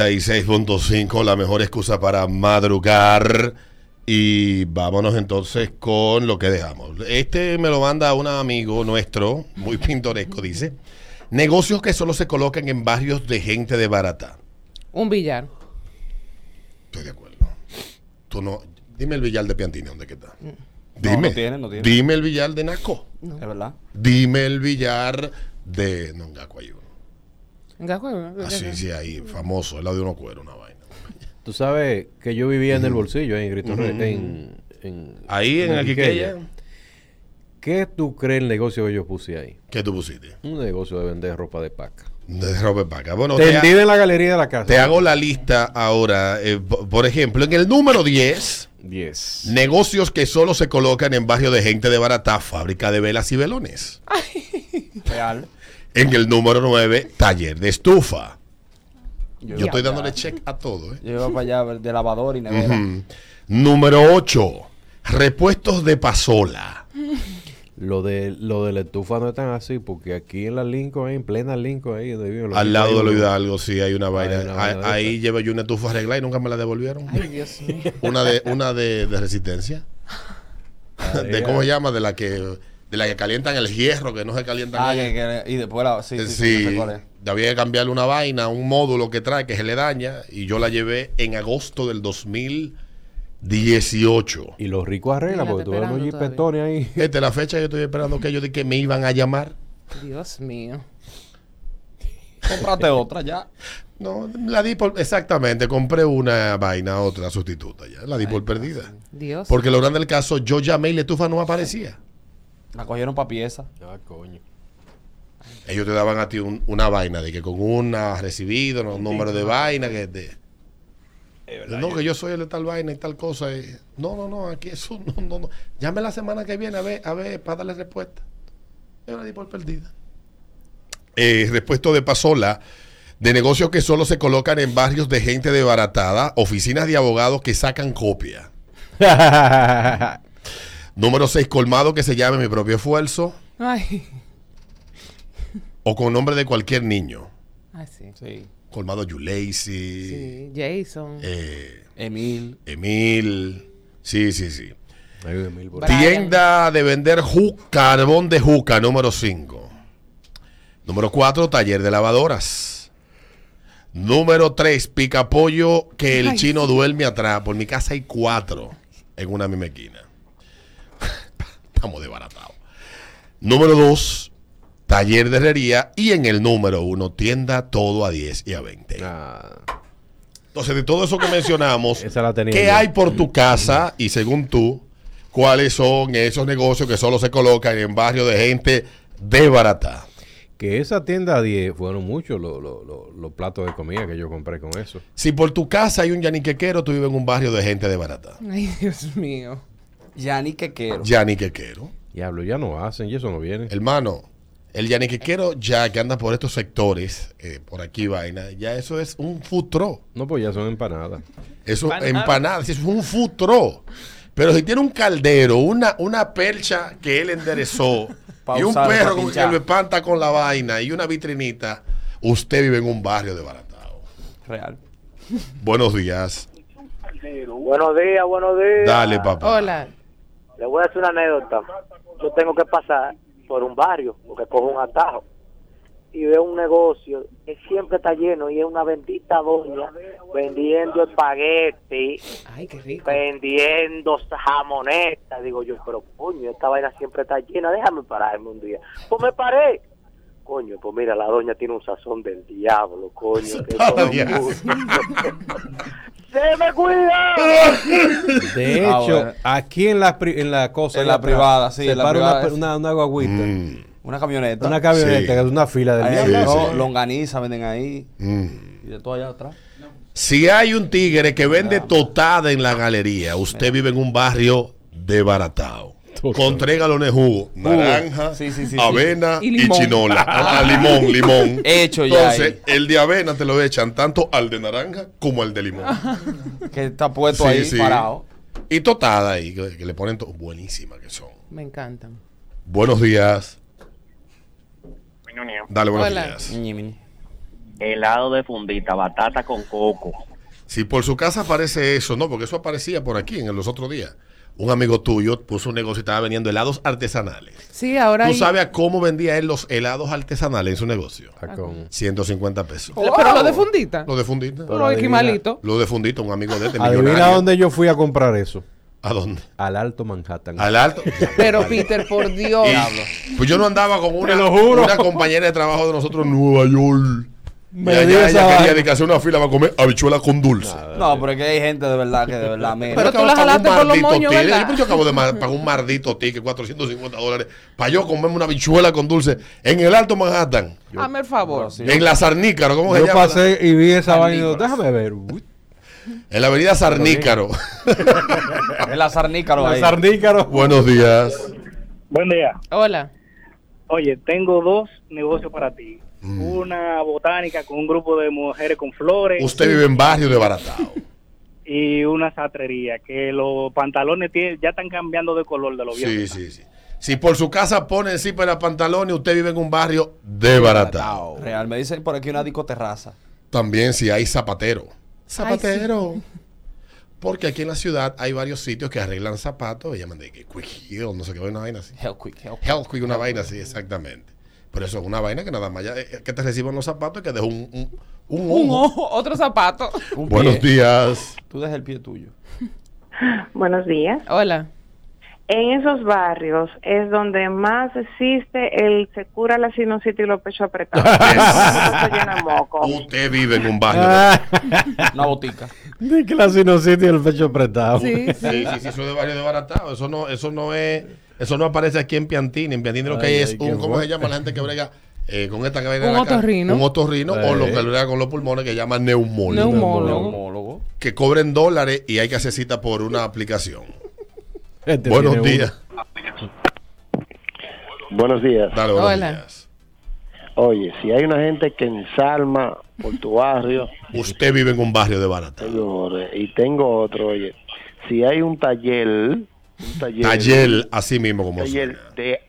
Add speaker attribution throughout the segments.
Speaker 1: 96.5, la mejor excusa para madrugar. Y vámonos entonces con lo que dejamos. Este me lo manda un amigo nuestro, muy pintoresco, dice. Negocios que solo se colocan en barrios de gente de barata.
Speaker 2: Un billar.
Speaker 1: Estoy de acuerdo. Tú no. Dime el billar de Piantini, ¿dónde que está?
Speaker 3: No,
Speaker 1: Dime.
Speaker 3: no tiene, no tiene.
Speaker 1: Dime el billar de Naco.
Speaker 3: Es verdad.
Speaker 1: Dime el billar de. No, en Ah, sí, sí, ahí, famoso, el lado de uno cuero, una vaina.
Speaker 4: Tú sabes que yo vivía en el bolsillo en Grito Re- en, en-
Speaker 1: Ahí en
Speaker 4: en
Speaker 1: el
Speaker 4: Quiqueya.
Speaker 1: Quiqueya,
Speaker 4: ¿Qué tú crees el negocio que yo puse ahí?
Speaker 1: ¿qué tú pusiste?
Speaker 4: Un negocio de vender ropa de paca.
Speaker 1: De Robert Paca. Bueno, te, ha-
Speaker 4: Tendida en la galería de la casa.
Speaker 1: te hago la lista ahora. eh, po- por ejemplo, en el número 10,
Speaker 4: 10.
Speaker 1: negocios que solo se colocan en barrio de gente de barata, fábrica de velas y velones.
Speaker 3: Real.
Speaker 1: En el número 9, taller de estufa.
Speaker 3: Yo,
Speaker 1: Yo estoy dándole check a todo. ¿eh?
Speaker 3: Yo iba para allá de lavador y nevera.
Speaker 1: Ujú. Número 8, repuestos de pasola.
Speaker 4: Lo de, lo de la estufa no es tan así, porque aquí en la Lincoln, en plena Lincoln, ahí donde los
Speaker 1: Al lado de
Speaker 4: ricos,
Speaker 1: lo
Speaker 4: hay un-
Speaker 1: Hidalgo, sí, hay una vaina.
Speaker 4: una vaina de
Speaker 1: ahí ahí llevé yo una estufa arreglada y nunca me la devolvieron.
Speaker 2: Ay, Dios mío.
Speaker 1: Una de, una de, de resistencia. de cómo se llama, de la que de la que calientan el hierro, que no se calientan.
Speaker 3: Ah, que, que- y después la. Sí, sí, sí, no
Speaker 1: había que cambiarle una vaina, un módulo que trae que se le daña y yo la llevé en agosto del 2018.
Speaker 4: Y los ricos arreglan, porque
Speaker 2: esperando
Speaker 4: unos jipetones ahí.
Speaker 1: Esta es la fecha que yo estoy esperando que ellos de que me iban a llamar.
Speaker 2: Dios mío.
Speaker 3: Cómprate otra ya.
Speaker 1: No, la di por exactamente, compré una vaina, otra sustituta ya, la di por perdida.
Speaker 2: Dios.
Speaker 1: Porque lo grande del caso, yo llamé y la estufa no aparecía.
Speaker 3: La cogieron para pieza.
Speaker 4: Ah, coño.
Speaker 1: Ellos te daban a ti un- una vaina de que con una recibido, no, un número de vaina que te, no, que yo soy el de tal vaina y tal cosa. y- no, no, no, aquí eso no, no, no. Llame la semana que viene a ver, a ver, para darle respuesta. Yo la di por perdida. Eh, repuesto de pasola, de negocios que solo se colocan en barrios de gente desbaratada, oficinas de abogados que sacan copia. Número 6, colmado que se llame mi propio esfuerzo
Speaker 2: Ay.
Speaker 1: o con nombre de cualquier niño.
Speaker 2: Ay, sí.
Speaker 3: Sí.
Speaker 1: Colmado Yulacy,
Speaker 2: Sí, Jason.
Speaker 1: eh,
Speaker 3: Emil.
Speaker 1: Emil. Sí, sí, sí.
Speaker 4: Emil.
Speaker 1: Tienda de vender carbón de juca, número 5. Número 4, taller de lavadoras. Número 3, picapollo que el
Speaker 2: Ay,
Speaker 1: chino duerme atrás. Por mi casa hay cuatro en una misma esquina. Estamos desbaratados. Número 2, taller de herrería. Y en el número 1, tienda todo a 10 y a 20.
Speaker 4: Ah,
Speaker 1: Entonces, de todo eso que mencionamos,
Speaker 4: Esa la tenía
Speaker 1: ¿qué
Speaker 4: yo.
Speaker 1: hay por tu casa? Y según tú, ¿cuáles son esos negocios que solo se colocan en barrios de gente de barata?
Speaker 4: que esa tienda a 10 fueron muchos los los- los- los platos de comida que yo compré con eso.
Speaker 1: Si por tu casa hay un yaniquequero, tú vives en un barrio de gente de barata.
Speaker 2: Ay, Dios mío.
Speaker 3: Yani Quequero.
Speaker 1: Yaniquequero.
Speaker 4: Diablo, ya no hacen y eso no viene.
Speaker 1: Hermano, el yaniquequero ya que anda por estos sectores, eh, por aquí vaina, ya eso es un futuro.
Speaker 4: No, pues ya son empanadas.
Speaker 1: Eso,
Speaker 2: Empanada.
Speaker 1: empanadas, eso es un futuro. Pero si tiene un caldero, una, una percha que él enderezó y un perro con que lo espanta con la vaina y una vitrinita, usted vive en un barrio de baratado.
Speaker 3: Real.
Speaker 1: Buenos días.
Speaker 5: Buenos días, buenos días.
Speaker 1: Dale, papá.
Speaker 2: Hola.
Speaker 5: Le voy a hacer una anécdota. Yo tengo que pasar por un barrio, porque cojo un atajo, y veo un negocio que siempre está lleno y es una bendita doña vendiendo espagueti,
Speaker 2: Ay, qué rico.
Speaker 5: vendiendo jamonetas. Digo yo, pero coño, esta vaina siempre está llena, déjame pararme un día. Pues me paré. Coño, pues mira, la doña tiene un sazón del diablo, coño. que todo. ¡Se me cuida!
Speaker 4: De
Speaker 3: Ah,
Speaker 4: hecho,
Speaker 3: bueno.
Speaker 4: aquí en la, pri- en la cosa.
Speaker 3: En la
Speaker 4: atrás,
Speaker 3: privada, sí,
Speaker 4: Se
Speaker 3: en la
Speaker 4: para
Speaker 3: privada
Speaker 4: una,
Speaker 3: es-
Speaker 4: una, una guaguita.
Speaker 1: Mm,
Speaker 3: Una camioneta.
Speaker 4: Una camioneta
Speaker 1: Sí.
Speaker 4: que es una fila
Speaker 3: Ahí
Speaker 1: Sí,
Speaker 3: no,
Speaker 1: sí.
Speaker 3: longaniza venden ahí.
Speaker 1: mm.
Speaker 3: Y de todo allá atrás.
Speaker 1: Si hay un tigre que vende totada en la galería, usted vive en un barrio de baratao. Con tres galones de jugo, naranja,
Speaker 3: Sí, sí, sí, sí.
Speaker 1: avena
Speaker 2: Y
Speaker 1: y,
Speaker 2: limón.
Speaker 1: chinola. Ah, limón, limón.
Speaker 3: Hecho ya
Speaker 1: Entonces, el de avena te lo echan tanto al de naranja como al de limón.
Speaker 3: Que está puesto
Speaker 1: Sí,
Speaker 3: ahí
Speaker 1: sí.
Speaker 3: parado.
Speaker 1: Y totada ahí, que, que le ponen to- buenísimas que son.
Speaker 2: Me encantan.
Speaker 1: Buenos días. Dale buenos
Speaker 2: Hola.
Speaker 1: días.
Speaker 6: Helado de fundita, batata con coco.
Speaker 1: Si por su casa aparece eso, no, porque eso aparecía por aquí en los otros días. Un amigo tuyo puso un negocio y estaba vendiendo helados artesanales.
Speaker 2: Sí, ahora
Speaker 1: ¿Tú
Speaker 2: hay-
Speaker 1: sabes a cómo vendía él los helados artesanales en su negocio?
Speaker 4: Ah, con-
Speaker 1: 150 pesos.
Speaker 2: Pero lo de fundita.
Speaker 1: Lo de fundita.
Speaker 2: Lo de Quimalito.
Speaker 1: Lo de fundita, un amigo de este
Speaker 4: Adivina
Speaker 1: millonario.
Speaker 4: dónde yo fui a comprar eso.
Speaker 1: ¿A dónde?
Speaker 4: Al Alto Manhattan.
Speaker 1: Al alto.
Speaker 2: Pero Peter, por Dios.
Speaker 1: Y- pues yo no andaba con una,
Speaker 4: lo juro.
Speaker 1: una compañera de trabajo de nosotros en Nueva York.
Speaker 4: Me
Speaker 1: y allá
Speaker 4: di esa
Speaker 1: ella quería
Speaker 4: vaina.
Speaker 1: dedicarse a una fila para comer habichuela con dulce.
Speaker 3: No, pero es que hay gente de verdad que de verdad me.
Speaker 2: Pero
Speaker 1: Yo
Speaker 2: tú la
Speaker 1: acabo de pagar
Speaker 2: jalaste
Speaker 1: un
Speaker 2: por los
Speaker 1: maldito
Speaker 2: moños.
Speaker 1: Yo, yo acabo de pagar un maldito ticket, 450 dólares, para yo comerme una habichuela con dulce en el Alto Manhattan.
Speaker 2: Hazme el favor.
Speaker 3: Sí.
Speaker 1: En la Sarnícaro, ¿cómo se
Speaker 4: Yo
Speaker 1: llama?
Speaker 4: pasé y vi esa vaina déjame ver. Uy,
Speaker 1: En la avenida Sarnícaro.
Speaker 3: Es la sarnícaro
Speaker 4: La
Speaker 3: ahí.
Speaker 4: sarnícaro.
Speaker 1: Buenos días.
Speaker 7: Buen día.
Speaker 2: Hola.
Speaker 7: Oye, tengo dos negocios para ti.
Speaker 1: Mm.
Speaker 7: Una botánica con un grupo de mujeres con flores
Speaker 1: Usted vive en barrio de Baratao.
Speaker 7: y una satrería que los pantalones ya están cambiando de color de los
Speaker 1: Sí,
Speaker 7: viejos.
Speaker 1: sí, sí. Si por su casa pone encima de pantalones, usted vive en un barrio de Baratao.
Speaker 3: Real, me dicen por aquí una discoterraza.
Speaker 1: También si hay zapatero. Zapatero. Porque aquí en la ciudad hay varios sitios que arreglan zapatos. Se llaman de que Quick Heel, no sé qué, una vaina así.
Speaker 3: Hell quick, hell Quick,
Speaker 1: una vaina así, exactamente. Pero eso es una vaina que nada más ya, eh, que te reciban los zapatos y que deja un, un, un
Speaker 2: Un
Speaker 1: ojo.
Speaker 2: ojo, otro zapato.
Speaker 3: Un
Speaker 1: Buenos
Speaker 3: pie.
Speaker 1: días.
Speaker 3: Tú dejas el pie tuyo.
Speaker 8: Buenos días.
Speaker 2: Hola.
Speaker 8: En esos barrios es donde más existe el se cura la sinusitis y los pechos apretados. Eso llena de moco.
Speaker 1: Usted vive en un barrio.
Speaker 4: Ah,
Speaker 3: Una botica.
Speaker 4: de que la sinusitis y el pecho apretado.
Speaker 2: Sí, sí.
Speaker 1: Sí, sí, sí, eso es de barrio de baratado. Eso no, eso no es, eso no aparece aquí en Piantini. En Piantini lo que
Speaker 4: Ay,
Speaker 1: hay es
Speaker 4: ay,
Speaker 1: un, ¿cómo se llama la gente que brega eh, con esta que viene
Speaker 2: Un otorrino.
Speaker 1: Un otorrino o
Speaker 4: Eh.
Speaker 1: lo que brega con los pulmones que llaman neumólogo.
Speaker 2: Neumólogo.
Speaker 3: Neumólogo.
Speaker 1: Que cobren dólares y hay que hacer cita por una aplicación.
Speaker 4: Este
Speaker 1: Buenos días.
Speaker 9: Buenos días.
Speaker 1: Dale, buenos
Speaker 2: Hola.
Speaker 1: días.
Speaker 9: Oye, si hay una gente que ensalma por tu barrio,
Speaker 1: Usted vive en un barrio de
Speaker 9: señores, y tengo otro, oye, si hay un taller, un taller,
Speaker 1: Taller, así mismo como
Speaker 9: taller
Speaker 1: suena.
Speaker 9: de,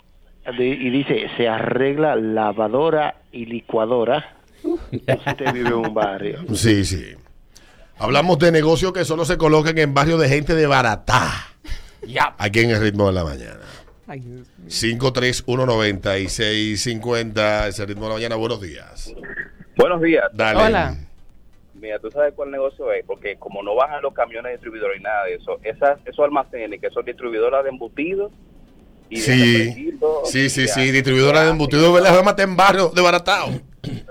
Speaker 9: de- y dice, se arregla lavadora y licuadora, usted vive en un barrio.
Speaker 1: Sí, sí. Hablamos de negocios que solo se colocan en barrios de gente de baratá.
Speaker 3: Ya.
Speaker 1: Aquí en el ritmo de la mañana.
Speaker 2: Ay, Dios mío.
Speaker 1: 5319650, ese ritmo de la mañana. Buenos días.
Speaker 6: Buenos días.
Speaker 1: Dale.
Speaker 2: Hola.
Speaker 6: Mira, tú sabes cuál negocio es, porque como no bajan los camiones distribuidores y nada de eso, esas, esos almacenes que son distribuidoras de embutidos y de
Speaker 1: Sí,
Speaker 6: refresquitos,
Speaker 1: sí, sí,
Speaker 6: y
Speaker 1: sí,
Speaker 6: de-
Speaker 1: distribuidora de embutidos, ¿verdad? Mata en barrio de baratao.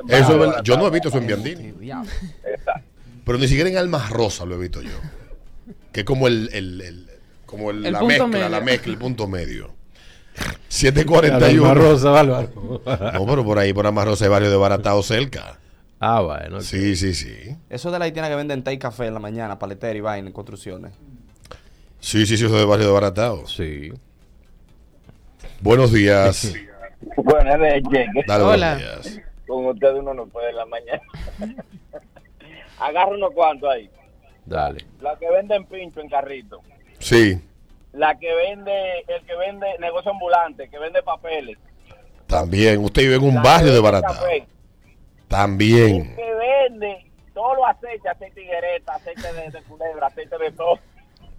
Speaker 1: Eso. Yo no he visto eso en Biandini.
Speaker 6: Exacto.
Speaker 1: Pero ni siquiera en Almas Rosa lo he visto yo. Que es como el, el, el- como el-
Speaker 2: El
Speaker 1: la mezcla,
Speaker 2: medio.
Speaker 1: la mezcla, el punto medio.
Speaker 4: Alma
Speaker 1: 741.
Speaker 4: Rosa, Bárbaro.
Speaker 1: No, pero por ahí, por Almas Rosa, hay barrio de baratao cerca.
Speaker 4: Ah, bueno.
Speaker 1: Sí, sí, sí.
Speaker 3: Eso de la haitiana que venden té y café en la mañana, paletera y vaina en construcciones.
Speaker 1: Sí, sí, sí, eso es de barrio de baratao.
Speaker 4: Sí.
Speaker 1: Buenos días.
Speaker 6: Bueno, es de llegue.
Speaker 1: Dale,
Speaker 2: Hola.
Speaker 1: buenos días.
Speaker 6: Con ustedes uno no puede en la mañana. Agarra unos cuantos ahí.
Speaker 4: Dale.
Speaker 6: La que venden pincho en carrito.
Speaker 1: Sí,
Speaker 6: La que vende, el que vende negocio ambulante, que vende papeles.
Speaker 1: también. Usted vive en un
Speaker 6: La
Speaker 1: barrio de baratao.
Speaker 6: café.
Speaker 1: También.
Speaker 6: El que vende todo lo aceite, aceite de higuereta, aceite de, de culebra, aceite de todo.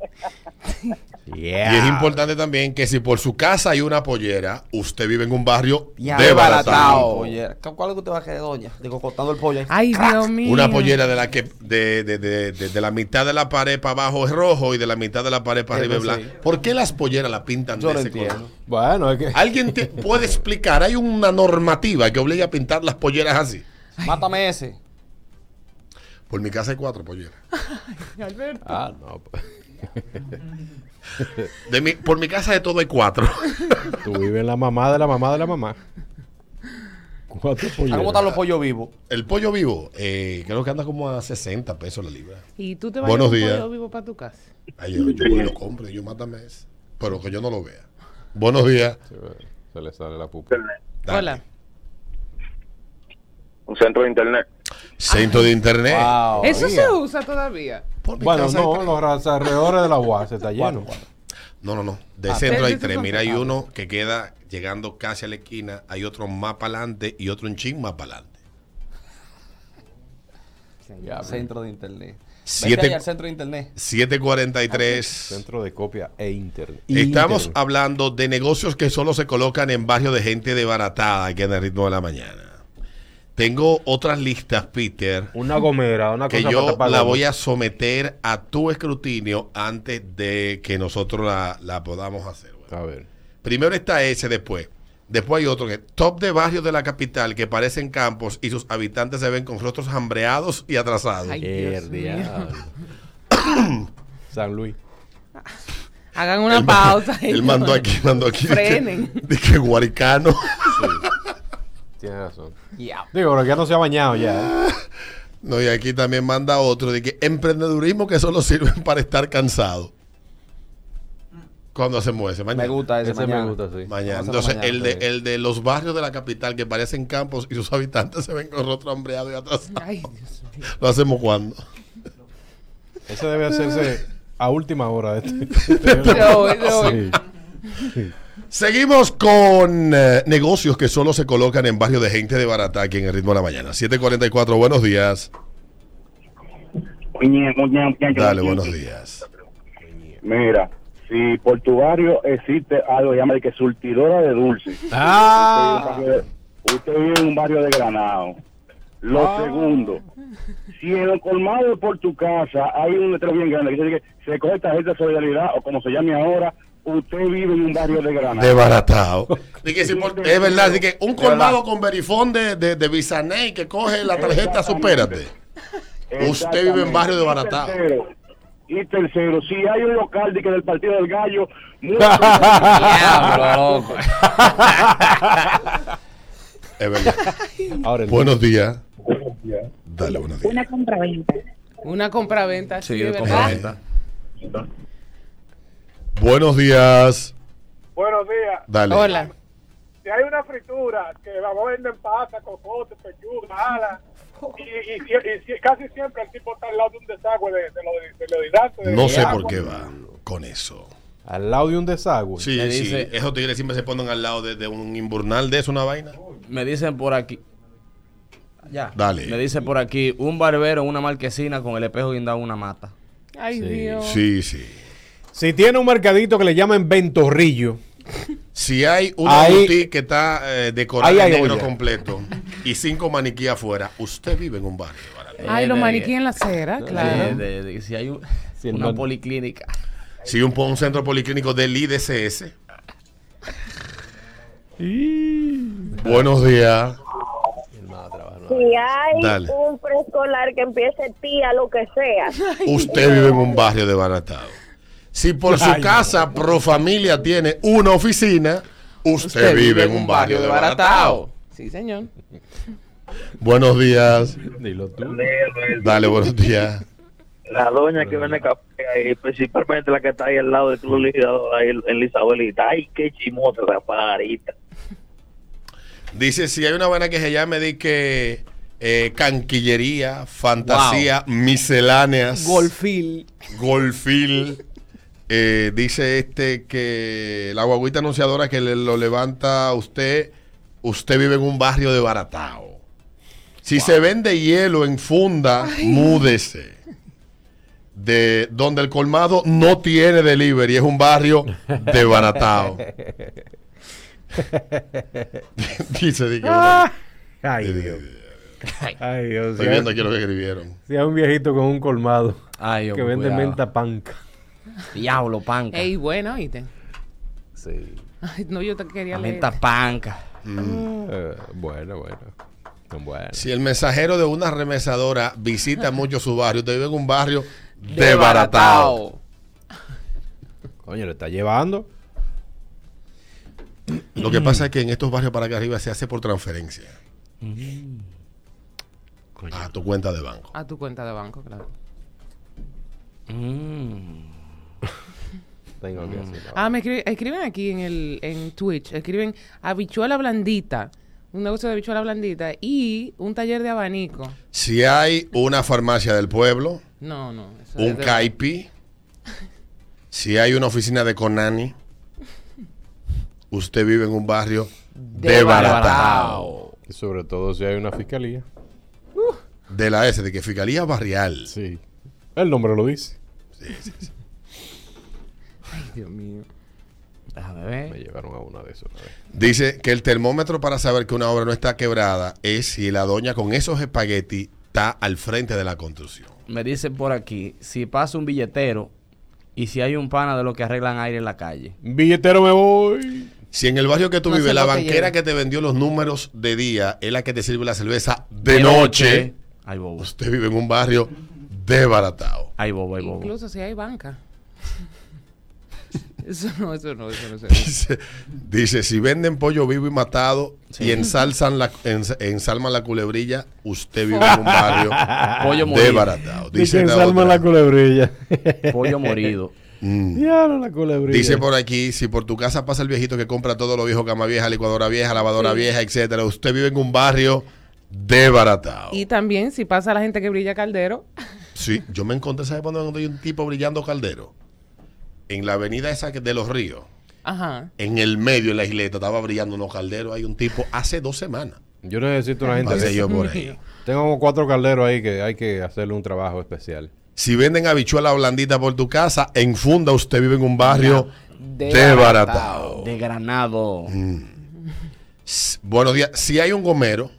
Speaker 1: Y es importante también que si por su casa hay una pollera, usted vive en un barrio
Speaker 3: Ya,
Speaker 1: de baratao.
Speaker 3: Pollera. ¿Cuál es que usted va a querer, doña? Digo, cortando el pollo.
Speaker 2: Ay, Dios mío.
Speaker 1: Una pollera de la que de, de, de, de- de la mitad de la pared para abajo es rojo y de la mitad de la pared para arriba es blanco.
Speaker 3: sí.
Speaker 1: ¿Por qué las polleras la pintan
Speaker 3: Yo
Speaker 1: de ese
Speaker 3: entiendo.
Speaker 1: color?
Speaker 4: Bueno, es que.
Speaker 1: ¿Alguien te puede explicar? Hay una normativa que obliga a pintar las polleras así.
Speaker 3: Mátame ese.
Speaker 1: Por mi casa hay cuatro polleras.
Speaker 2: Alberto.
Speaker 4: Ah, no. pues.
Speaker 1: De mi, por mi casa de todo hay cuatro.
Speaker 4: Tú vives en la mamá de la mamá de la mamá. Cuatro
Speaker 3: ¿A
Speaker 4: polleras.
Speaker 3: ¿Cómo están los pollos vivos?
Speaker 1: El pollo vivo, eh, creo que anda como a 60 pesos la libra.
Speaker 2: Y tú te vas
Speaker 1: Buenos
Speaker 2: a un
Speaker 1: días.
Speaker 2: pollo vivo para tu casa.
Speaker 1: Ay, yo, yo voy y lo compro y yo mátame ese. Pero que yo no lo vea. Buenos días.
Speaker 4: Se le sale la pupa.
Speaker 1: Dale.
Speaker 2: Hola.
Speaker 6: Un centro de internet.
Speaker 1: Centro de internet.
Speaker 3: Wow.
Speaker 2: Eso se usa todavía.
Speaker 4: Bueno, no, los alrededores de la UAS está lleno.
Speaker 1: No, no, no. De
Speaker 3: Ah,
Speaker 1: centro hay
Speaker 2: ¿de- de
Speaker 1: tres. Mira, hay
Speaker 2: Ah,
Speaker 1: uno que queda llegando casi a la esquina. Hay otro más para adelante y otro un ching más para adelante.
Speaker 3: Centro de internet.
Speaker 1: Siete-
Speaker 3: Vete ahí al centro de internet.
Speaker 1: 743.
Speaker 4: Centro de copia e internet.
Speaker 1: Estamos
Speaker 4: Internet.
Speaker 1: hablando de negocios que solo se colocan en barrios de gente desbaratada aquí en el ritmo de la mañana. Tengo otras listas, Peter,
Speaker 4: Una gomera, una
Speaker 1: que yo la voy a someter a tu escrutinio antes de que nosotros la, la podamos hacer.
Speaker 4: A ver.
Speaker 1: Primero está ese, después. Después hay otro que top de barrios de la capital que parecen campos y sus habitantes se ven con rostros hambreados y atrasados.
Speaker 2: Ay, Dios.
Speaker 4: San Luis.
Speaker 2: Hagan una pausa.
Speaker 1: Él mandó aquí, mandó aquí. de que-
Speaker 2: Frenen.
Speaker 1: De que, guaricano.
Speaker 4: Tienes razón. Digo, pero ya no se ha bañado ya. ¿eh?
Speaker 1: No, y aquí también manda otro de que emprendedurismo que solo sirven para estar cansado. ¿Cuándo hacemos ese? Mañana.
Speaker 3: Me gusta ese,
Speaker 4: Ese
Speaker 3: mañana.
Speaker 4: me gusta, sí.
Speaker 1: Mañana. Entonces,
Speaker 3: mañana,
Speaker 1: el de,
Speaker 3: sí.
Speaker 1: el de los barrios de la capital que parecen campos y sus habitantes se ven con rostro hambreado y atrasados.
Speaker 2: Ay, Dios mío.
Speaker 1: ¿Lo hacemos cuando?
Speaker 4: Ese debe hacerse a última hora de este.
Speaker 2: De hoy, de hoy.
Speaker 4: Sí.
Speaker 1: Seguimos con eh, negocios que solo se colocan en barrios de gente de barata aquí en el ritmo de la mañana. 744, buenos días. Dale, buenos días.
Speaker 7: Mira, si por tu barrio existe algo de que surtidora de dulce.
Speaker 4: Ah.
Speaker 7: Barrio Usted vive en un barrio de Granado. Lo
Speaker 4: Ah.
Speaker 7: segundo, si en el colmado por tu casa hay un letrero bien grande que dice que se coge tarjeta de solidaridad o como se llame ahora, usted vive en un barrio de Granado.
Speaker 1: Desbaratado. De que si por- es verdad, de que un colmado con verifón de, de, de Bisaney que coge la tarjeta, supérate. Usted vive en barrio de
Speaker 7: Y
Speaker 1: baratado.
Speaker 7: tercero, Y tercero, si hay un local de que del partido del gallo, mucho-.
Speaker 1: Es verdad. Buenos días. Dale, buenos días.
Speaker 8: Una compraventa.
Speaker 2: Una compra-venta. Sí,
Speaker 3: Sí,
Speaker 2: de
Speaker 3: compraventa.
Speaker 1: Buenos días.
Speaker 10: Buenos días.
Speaker 1: Dale.
Speaker 2: Hola.
Speaker 10: Si hay una fritura que vamos a vender pasa, cocote, pechuga, ala, y, y, y- y casi siempre el tipo está al lado de un desagüe de, de lo de,
Speaker 1: No
Speaker 10: de
Speaker 1: sé
Speaker 10: agua.
Speaker 1: por qué va con eso.
Speaker 4: Al lado de un desagüe.
Speaker 1: Sí,
Speaker 3: Me
Speaker 1: sí.
Speaker 3: dice-
Speaker 1: Esos tigres siempre se ponen al lado de, de un invernal de eso, una vaina.
Speaker 3: Me dicen por aquí. Ya.
Speaker 1: Dale.
Speaker 3: Me dice por aquí un barbero en una marquesina con el espejo guindado una mata.
Speaker 2: Ay,
Speaker 4: Sí.
Speaker 2: Dios.
Speaker 1: Sí, sí.
Speaker 4: Si tiene un mercadito que le llaman Ventorrillo,
Speaker 1: Si hay una
Speaker 4: Ahí-
Speaker 1: boutique que está eh, decorada en negro
Speaker 4: olla.
Speaker 1: completo y cinco maniquí afuera, usted vive en un barrio.
Speaker 2: Ay, los
Speaker 3: Eh, de-
Speaker 2: maniquí en la acera, claro.
Speaker 3: de- de- de- si hay un-
Speaker 4: Si
Speaker 3: una policlínica.
Speaker 1: Si un, un centro policlínico del IDCS. Buenos días.
Speaker 8: Si hay
Speaker 1: Dale.
Speaker 8: un preescolar que empiece tía, lo que sea.
Speaker 1: Usted vive en un barrio desbaratado. Si por su casa pro familia tiene una oficina, usted, vive en un barrio desbaratado.
Speaker 2: Sí, señor.
Speaker 1: Buenos días.
Speaker 4: dilo tú.
Speaker 1: Dale, buenos días.
Speaker 5: La doña que vende café ahí, principalmente la que está ahí al lado del club ahí en la Isabelita. Ay, qué chimosa esa pajarita.
Speaker 1: Dice, si hay una buena que se llame de que eh, canquillería, fantasía, misceláneas,
Speaker 2: Golfil.
Speaker 1: golfil. Eh, dice este que la guaguita anunciadora que le, lo levanta a usted, usted vive en un barrio de baratao. Si se vende hielo en funda, múdese. De donde el colmado no tiene delivery, es un barrio de baratao. dice, dice,
Speaker 4: Ah. Ay, Dios. Ay, Dios.
Speaker 1: Estoy viendo aquí lo que escribieron.
Speaker 4: si hay un viejito con un colmado
Speaker 3: Ay, Dios,
Speaker 4: que vende
Speaker 3: cuidado.
Speaker 4: menta panca.
Speaker 3: Diablo, panca.
Speaker 2: Ey, bueno, oíste.
Speaker 4: Sí.
Speaker 2: Ay, no, yo te quería leer.
Speaker 3: menta panca.
Speaker 4: Eh, bueno, bueno. Bueno.
Speaker 1: Si el mensajero de una remesadora visita mucho su barrio, usted vive en un barrio desbaratado.
Speaker 4: Coño, le está llevando.
Speaker 1: Lo que pasa es que en estos barrios para acá arriba se hace por transferencia a tu cuenta de banco.
Speaker 2: A tu cuenta de banco, claro.
Speaker 3: Mm.
Speaker 4: Tengo que hacerlo.
Speaker 2: Ah, me escriben, escriben aquí en el en Twitch, escriben habichuela blandita, un negocio de habichuela blandita y un taller de abanico.
Speaker 1: Si hay una farmacia del pueblo,
Speaker 2: No, no. eso
Speaker 1: un
Speaker 2: es de-
Speaker 1: CAIPI, si hay una oficina de Conani, usted vive en un barrio desbaratado.
Speaker 4: Y sobre todo si hay una fiscalía.
Speaker 1: de la S, de que Fiscalía Barrial.
Speaker 4: Sí. El nombre lo dice.
Speaker 2: Ay, Dios mío.
Speaker 3: Déjame
Speaker 4: Me
Speaker 3: ver.
Speaker 4: llevaron a una de esas. una vez.
Speaker 1: Dice que el termómetro para saber que una obra no está quebrada es si la doña con esos espaguetis está al frente de la construcción.
Speaker 3: Me dice por aquí, si pasa un billetero y si hay un pana de los que arreglan aire en la calle.
Speaker 4: Billetero me voy.
Speaker 1: Si en el barrio que tú
Speaker 2: No
Speaker 1: vives, la
Speaker 2: que
Speaker 1: banquera que te vendió los números de día es la que te sirve la cerveza de, noche,
Speaker 3: Ay, bobo.
Speaker 1: usted vive en un barrio desbaratado.
Speaker 3: Ay, bobo, ay, bobo.
Speaker 2: Incluso si hay banca. Eso no, eso no, eso no
Speaker 1: Dice, dice, si venden pollo vivo y matado y ensalzan la, ens- ensalman la culebrilla, usted vive en un barrio
Speaker 3: Pollo
Speaker 1: desbaratado.
Speaker 4: Dice
Speaker 1: Dice, otra.
Speaker 4: la culebrilla.
Speaker 3: Pollo morido.
Speaker 1: Mm.
Speaker 4: Diablo, la culebrilla.
Speaker 1: Dice por aquí, si por tu casa pasa el viejito que compra todo lo viejo, cama vieja, licuadora vieja, lavadora vieja, etcétera, usted vive en un barrio desbaratado.
Speaker 2: Y también si pasa la gente que brilla caldero.
Speaker 1: Sí, yo me encontré, ¿sabes cuando hay un tipo brillando caldero? En la avenida esa que- de los ríos,
Speaker 2: Ajá.
Speaker 1: en el medio, en la isleta, estaba brillando unos calderos. Hay un tipo hace dos semanas.
Speaker 4: Yo necesito una gente
Speaker 1: Pasé
Speaker 4: de
Speaker 1: yo por ahí.
Speaker 4: Tengo como cuatro calderos ahí que hay que hacerle un trabajo especial.
Speaker 1: Si venden habichuela blandita por tu casa, en funda usted vive en un barrio
Speaker 2: Desbaratado.
Speaker 3: De granado.
Speaker 1: S- Buenos días. Si hay un gomero,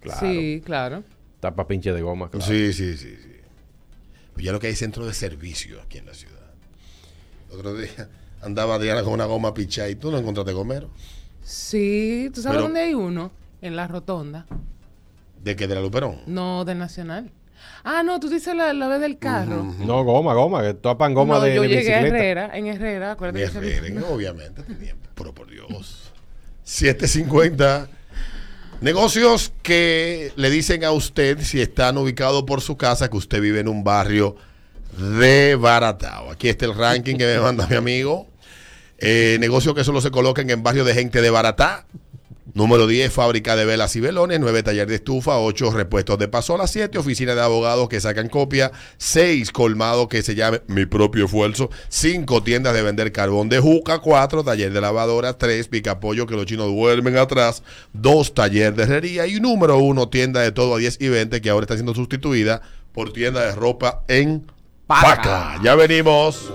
Speaker 4: Claro.
Speaker 2: Sí, claro.
Speaker 4: Tapa pinche de goma. Claro.
Speaker 1: sí, sí, sí, sí. Pues ya lo que hay centro de servicio aquí en la ciudad. El otro día andaba Diana con una goma pichada y tú no encontraste gomero.
Speaker 2: Sí, ¿tú sabes
Speaker 1: Pero-
Speaker 2: dónde hay uno? En la rotonda.
Speaker 1: ¿De que ¿De la Luperón?
Speaker 2: No, del Nacional. Ah, no, tú dices la, la vez del carro.
Speaker 4: No, goma, goma, que tapan goma
Speaker 2: no,
Speaker 4: de,
Speaker 2: yo
Speaker 4: de
Speaker 2: llegué a. Herrera, en Herrera, acuérdate que se-
Speaker 1: Esperen, obviamente, tenía- pero por Dios. 750. Negocios que le dicen a usted si están ubicados por su casa que usted vive en un barrio desbaratado. Aquí está el ranking que me manda mi amigo. Eh, negocios que solo se colocan en barrios de gente de baratá. Número 10, fábrica de velas y velones. 9, taller de estufa. 8, repuestos de pasola. 7, oficina de abogados que sacan copia. 6, colmado que se llame Mi propio esfuerzo. 5, tiendas de vender carbón de juca. 4, taller de lavadora. 3, picapollo que los chinos duermen atrás. 2, taller de herrería. Y número 1, tienda de todo a 10 y 20 que ahora está siendo sustituida por tienda de ropa en
Speaker 3: Paca.
Speaker 1: Paca. Ya venimos.